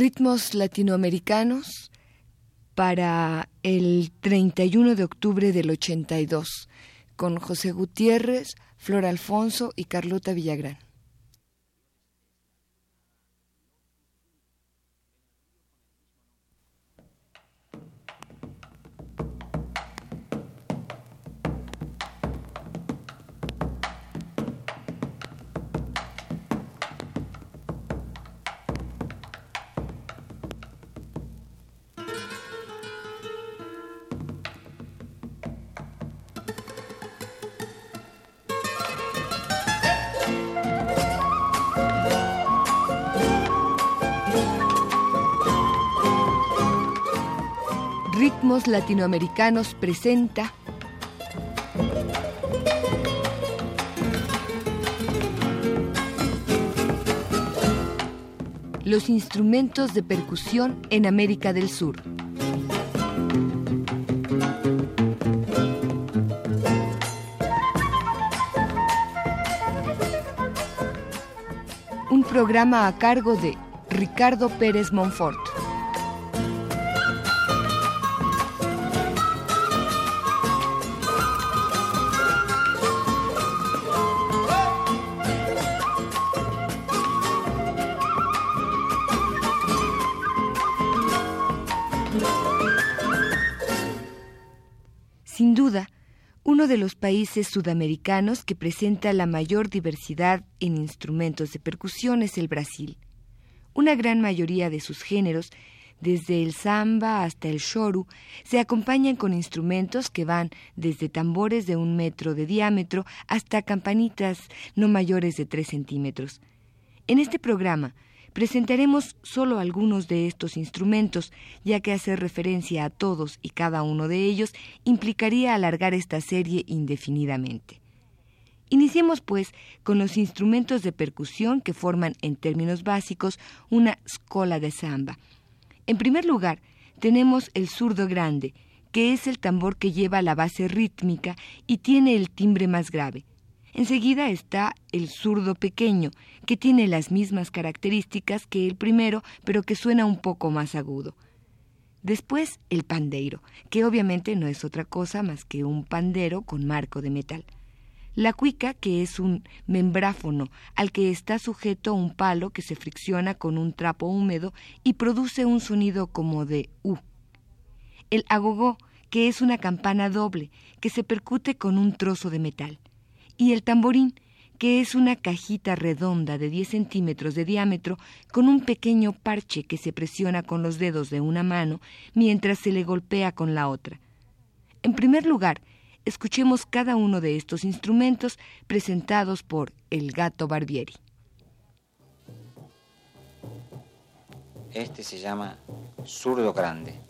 ritmos latinoamericanos para el 31 de octubre del 82, con José Gutiérrez, Flor Alfonso y Carlota Villagrán. Latinoamericanos presenta Los instrumentos de percusión en América del Sur. Un programa a cargo de Ricardo Pérez Monfort. Países sudamericanos que presenta la mayor diversidad en instrumentos de percusión es el Brasil. Una gran mayoría de sus géneros, desde el samba hasta el shoru, se acompañan con instrumentos que van desde tambores de un metro de diámetro hasta campanitas no mayores de tres centímetros. En este programa Presentaremos solo algunos de estos instrumentos, ya que hacer referencia a todos y cada uno de ellos implicaría alargar esta serie indefinidamente. Iniciemos, pues, con los instrumentos de percusión que forman, en términos básicos, una scola de samba. En primer lugar, tenemos el zurdo grande, que es el tambor que lleva la base rítmica y tiene el timbre más grave. Enseguida está el zurdo pequeño, que tiene las mismas características que el primero, pero que suena un poco más agudo. Después el pandeiro, que obviamente no es otra cosa más que un pandero con marco de metal. La cuica, que es un membráfono al que está sujeto un palo que se fricciona con un trapo húmedo y produce un sonido como de U. El agogó, que es una campana doble que se percute con un trozo de metal y el tamborín, que es una cajita redonda de 10 centímetros de diámetro con un pequeño parche que se presiona con los dedos de una mano mientras se le golpea con la otra. En primer lugar, escuchemos cada uno de estos instrumentos presentados por el gato Barbieri. Este se llama zurdo grande.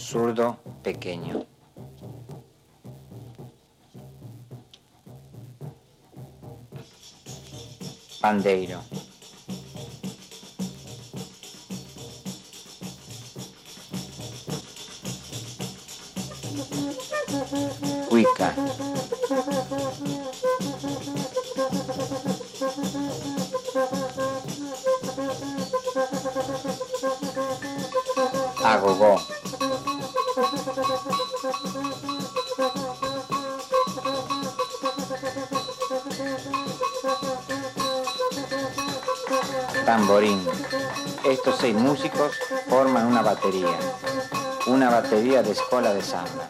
Zurdo pequeño. Pandeiro. Huica. Agogó. Tamborín. Estos seis músicos forman una batería, una batería de escuela de samba.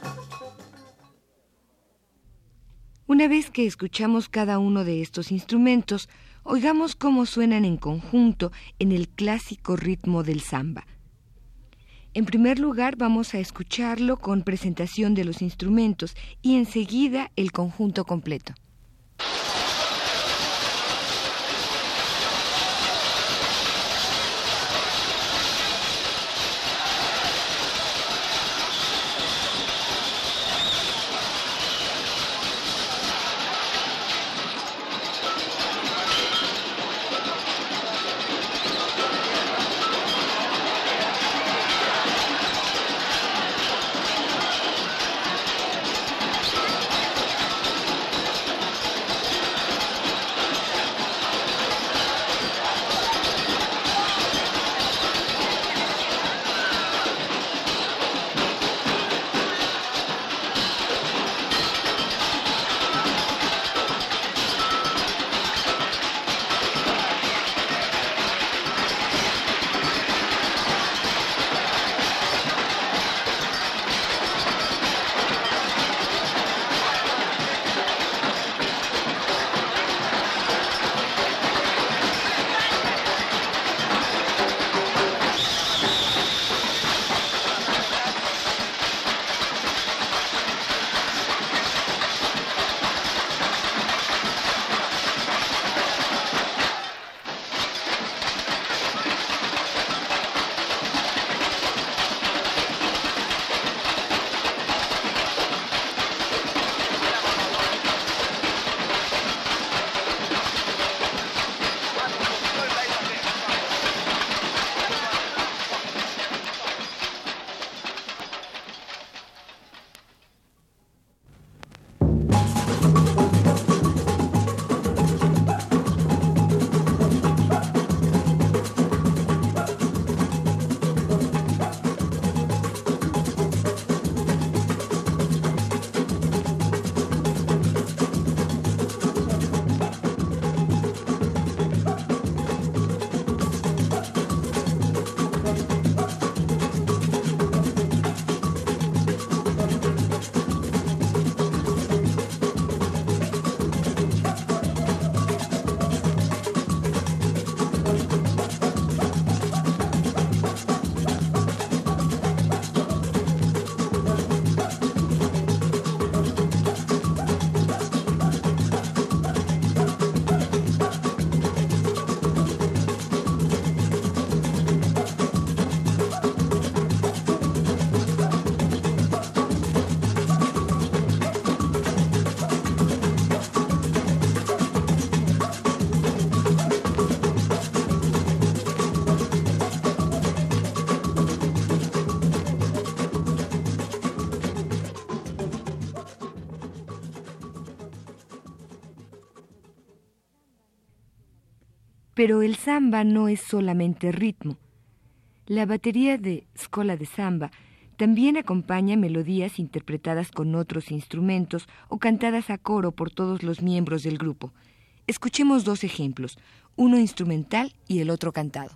Una vez que escuchamos cada uno de estos instrumentos, oigamos cómo suenan en conjunto en el clásico ritmo del samba. En primer lugar, vamos a escucharlo con presentación de los instrumentos y enseguida el conjunto completo. Pero el samba no es solamente ritmo. La batería de Scola de Samba también acompaña melodías interpretadas con otros instrumentos o cantadas a coro por todos los miembros del grupo. Escuchemos dos ejemplos, uno instrumental y el otro cantado.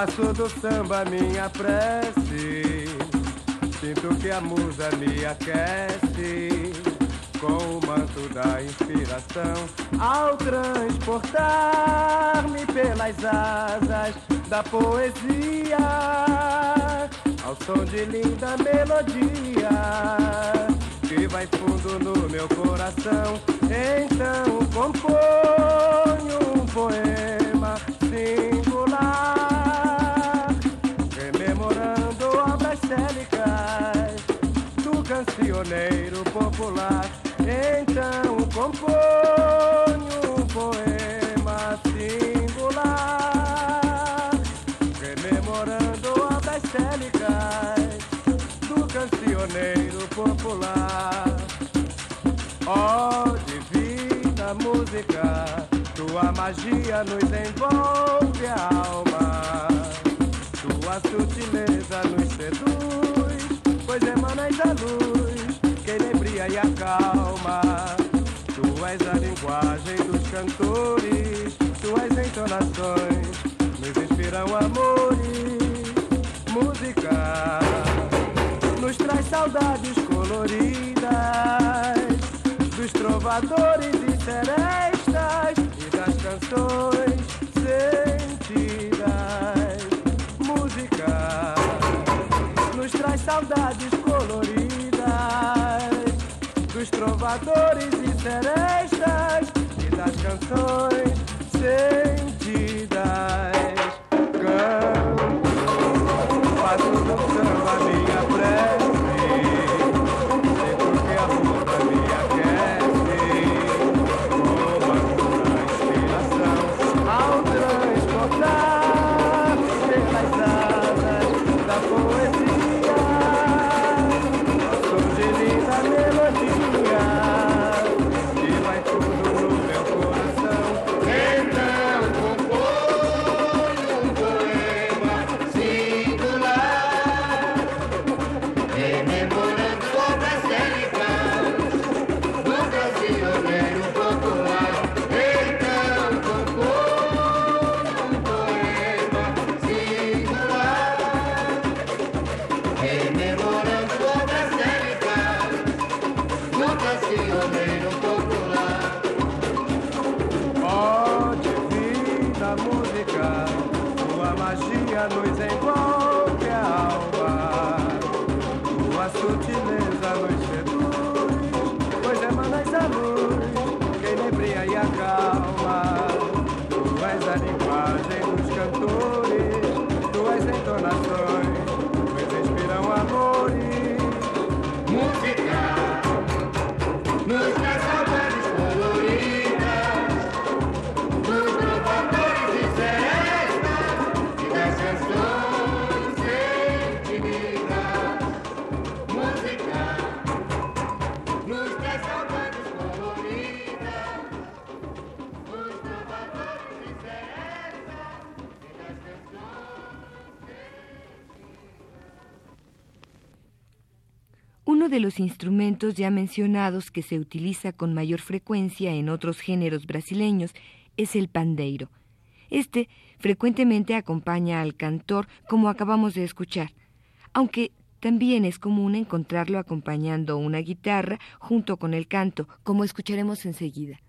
Faço do samba minha prece. Sinto que a musa me aquece com o manto da inspiração. Ao transportar-me pelas asas da poesia, ao som de linda melodia que vai fundo no meu coração. Então componho um poema singular. Cancioneiro popular. Então componho um poema singular, rememorando obras célicas do cancioneiro popular. Oh, divina música, tua magia nos envolve a alma, tua sutileza nos seduz, pois emanas a luz e acalma. Tu és a linguagem dos cantores, tuas entonações nos inspiram amores. Música nos traz saudades coloridas dos trovadores e serestas trovadores e serestas e das canções Yeah. Los instrumentos ya mencionados que se utiliza con mayor frecuencia en otros géneros brasileños es el pandeiro. Este frecuentemente acompaña al cantor, como acabamos de escuchar, aunque también es común encontrarlo acompañando una guitarra junto con el canto, como escucharemos enseguida.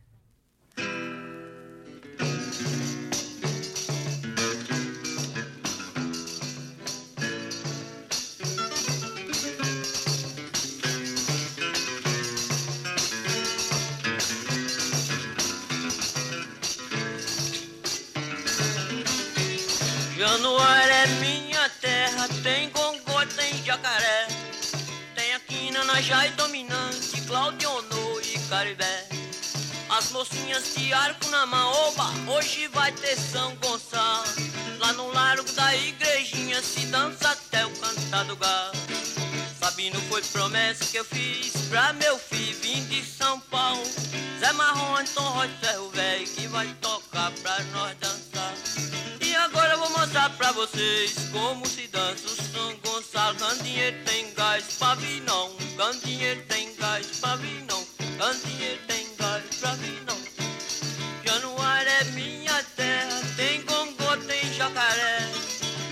Tem gongô, tem jacaré. Tem aqui na Najai dominante, Claudionô e Caribé. As mocinhas de arco na maoba, hoje vai ter São Gonçalo. Lá no largo da igrejinha se dança até o cantar do galo. Sabino foi promessa que eu fiz pra meu filho vim de São Paulo. Zé Marrom, Anton Rocha, Ferro Velho, que vai tocar pra nós dançar. Pra vocês como se dança o São Gonçalo. Candinheiro tem gás, pavinão. Candinheiro tem gás, pavinão. Candinheiro tem gás, pavinão. Januário é minha terra, tem gongô, tem jacaré.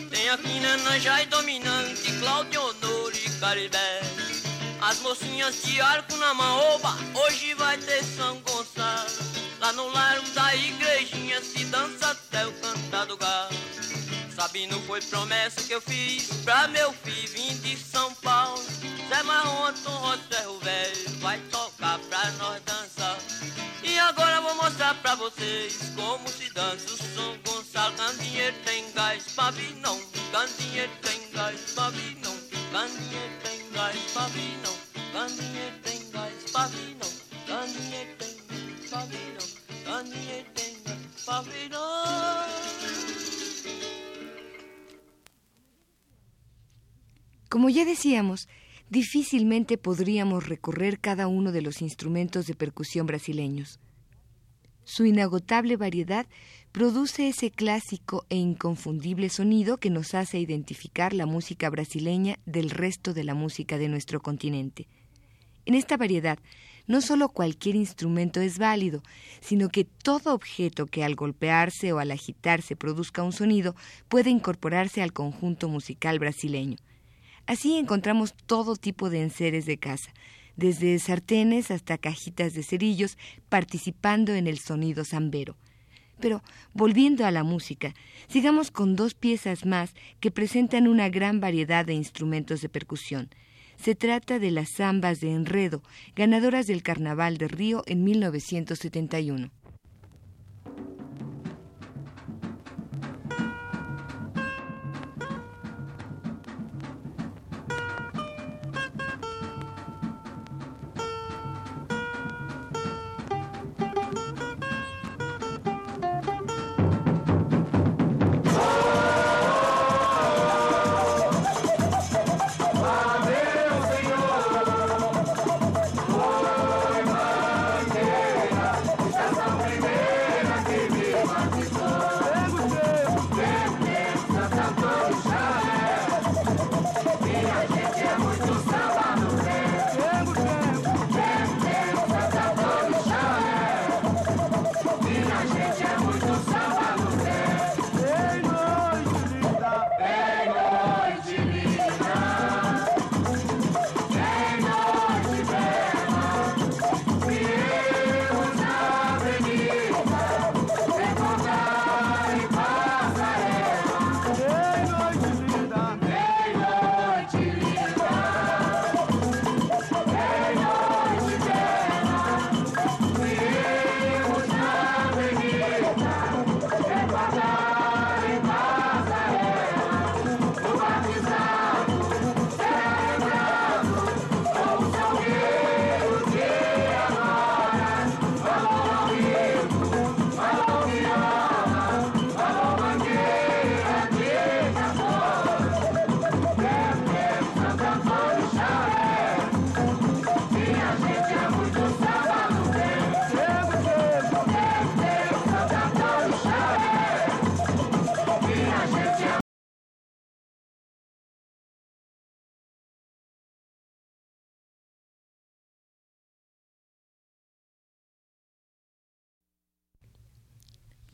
Tem aqui Nanajá e dominante, Cláudio Honor e Caribé. As mocinhas de arco na maoba, hoje vai ter São Gonçalo. Lá no largo da igrejinha se dança até o cantar do galo. Sabino foi promessa que eu fiz pra meu filho vim de São Paulo. Zé Marrom, Anton Rosa, Ferro Velho, vai tocar pra nós dançar. E agora vou mostrar pra vocês como se dança o São Gonçalo. Candinheiro tem gás, pavinão. Candinheiro tem gás, pavinão. Candinheiro tem gás, pavinão. Candinheiro tem gás, pavinão. Candinheiro tem gás, pavinão. Como ya decíamos, difícilmente podríamos recorrer cada uno de los instrumentos de percusión brasileños. Su inagotable variedad produce ese clásico e inconfundible sonido que nos hace identificar la música brasileña del resto de la música de nuestro continente. En esta variedad no solo cualquier instrumento es válido, sino que todo objeto que al golpearse o al agitarse produzca un sonido puede incorporarse al conjunto musical brasileño. Así encontramos todo tipo de enseres de casa, desde sartenes hasta cajitas de cerillos, participando en el sonido zambero. Pero, volviendo a la música, sigamos con dos piezas más que presentan una gran variedad de instrumentos de percusión. Se trata de las zambas de enredo, ganadoras del Carnaval de Río en 1971.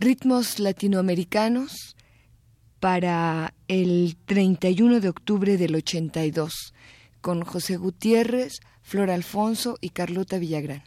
Ritmos latinoamericanos para el 31 de octubre del 82, con José Gutiérrez, Flor Alfonso y Carlota Villagrán.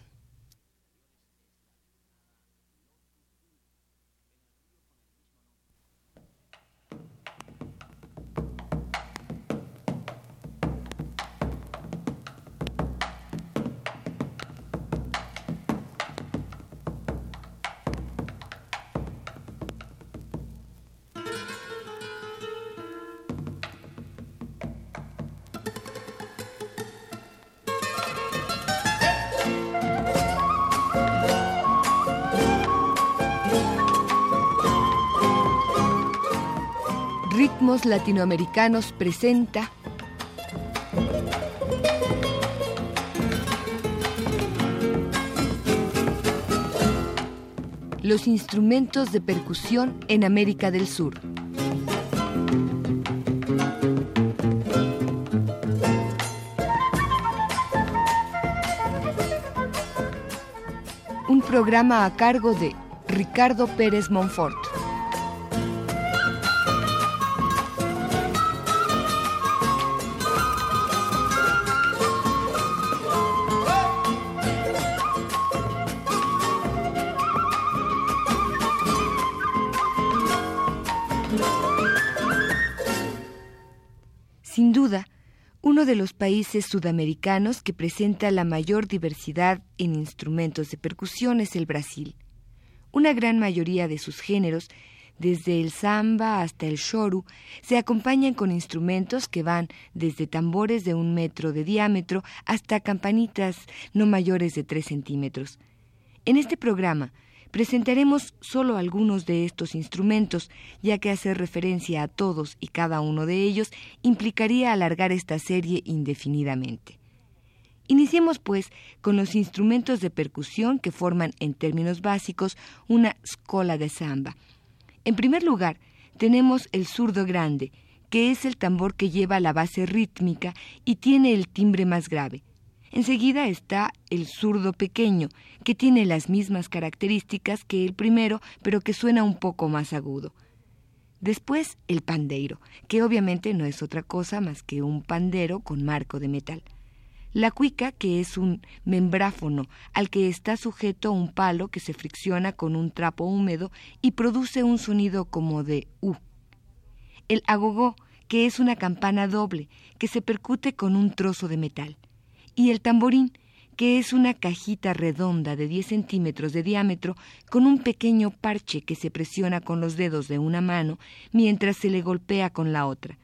Latinoamericanos presenta Los instrumentos de percusión en América del Sur. Un programa a cargo de Ricardo Pérez Monfort. Los países sudamericanos que presenta la mayor diversidad en instrumentos de percusión es el Brasil. Una gran mayoría de sus géneros, desde el samba hasta el shoru, se acompañan con instrumentos que van desde tambores de un metro de diámetro hasta campanitas no mayores de tres centímetros. En este programa Presentaremos solo algunos de estos instrumentos, ya que hacer referencia a todos y cada uno de ellos implicaría alargar esta serie indefinidamente. Iniciemos, pues, con los instrumentos de percusión que forman, en términos básicos, una escola de samba. En primer lugar, tenemos el zurdo grande, que es el tambor que lleva la base rítmica y tiene el timbre más grave. Enseguida está el zurdo pequeño, que tiene las mismas características que el primero, pero que suena un poco más agudo. Después el pandeiro, que obviamente no es otra cosa más que un pandero con marco de metal. La cuica, que es un membráfono al que está sujeto un palo que se fricciona con un trapo húmedo y produce un sonido como de U. El agogó, que es una campana doble que se percute con un trozo de metal y el tamborín, que es una cajita redonda de 10 centímetros de diámetro con un pequeño parche que se presiona con los dedos de una mano mientras se le golpea con la otra.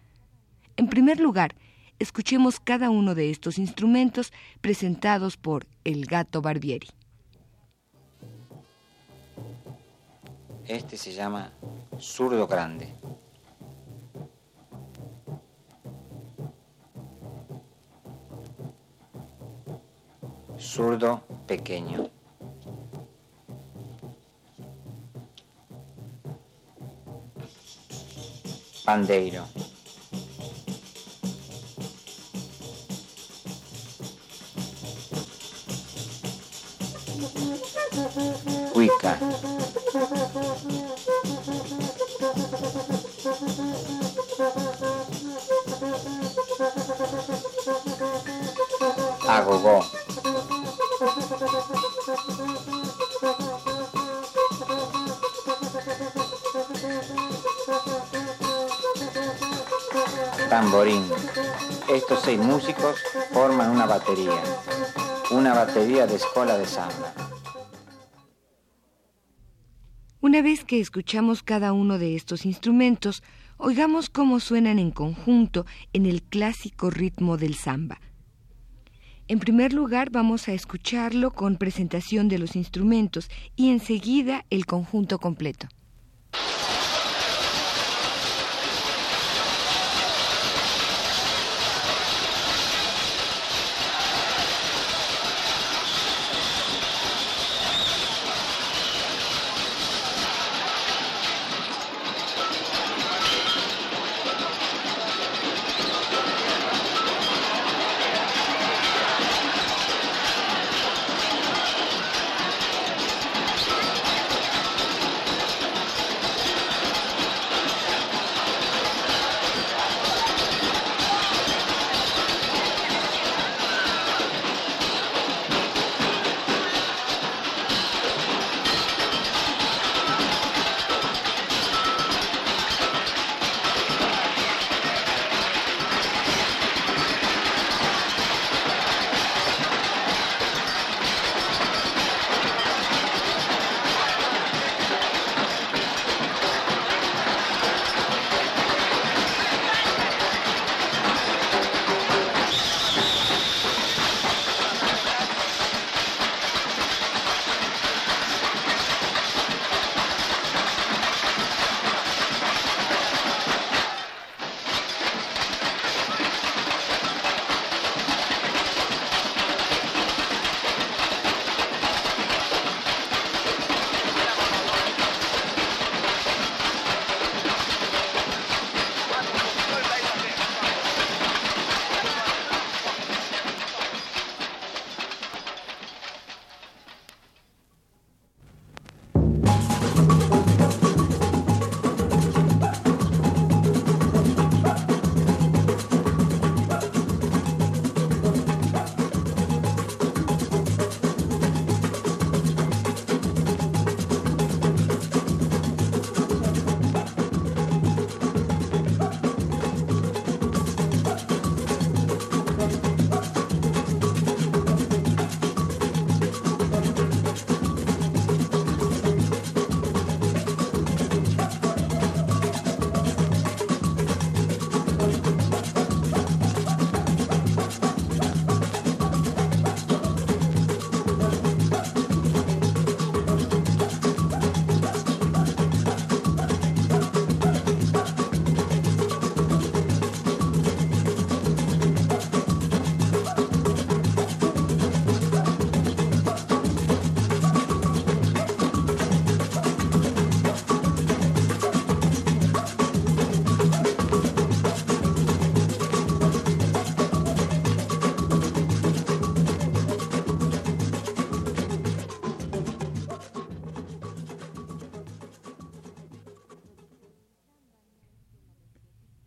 En primer lugar, escuchemos cada uno de estos instrumentos presentados por el gato Barbieri. Este se llama zurdo grande. Zurdo pequeño. Pandeiro. Huica. Agogó. Tamborín. Estos seis músicos forman una batería, una batería de escuela de samba. Una vez que escuchamos cada uno de estos instrumentos, oigamos cómo suenan en conjunto en el clásico ritmo del samba. En primer lugar, vamos a escucharlo con presentación de los instrumentos y enseguida el conjunto completo.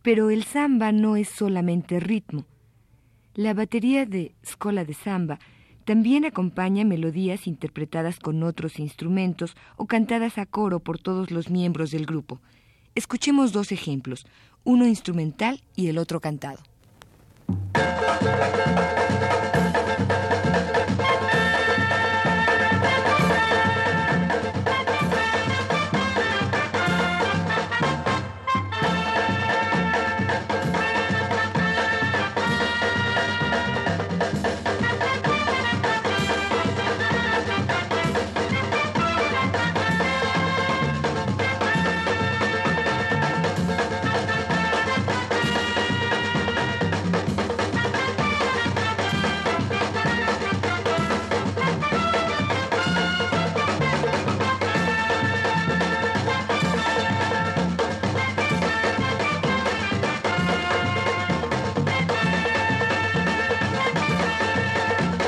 Pero el samba no es solamente ritmo. La batería de Scola de Samba también acompaña melodías interpretadas con otros instrumentos o cantadas a coro por todos los miembros del grupo. Escuchemos dos ejemplos, uno instrumental y el otro cantado.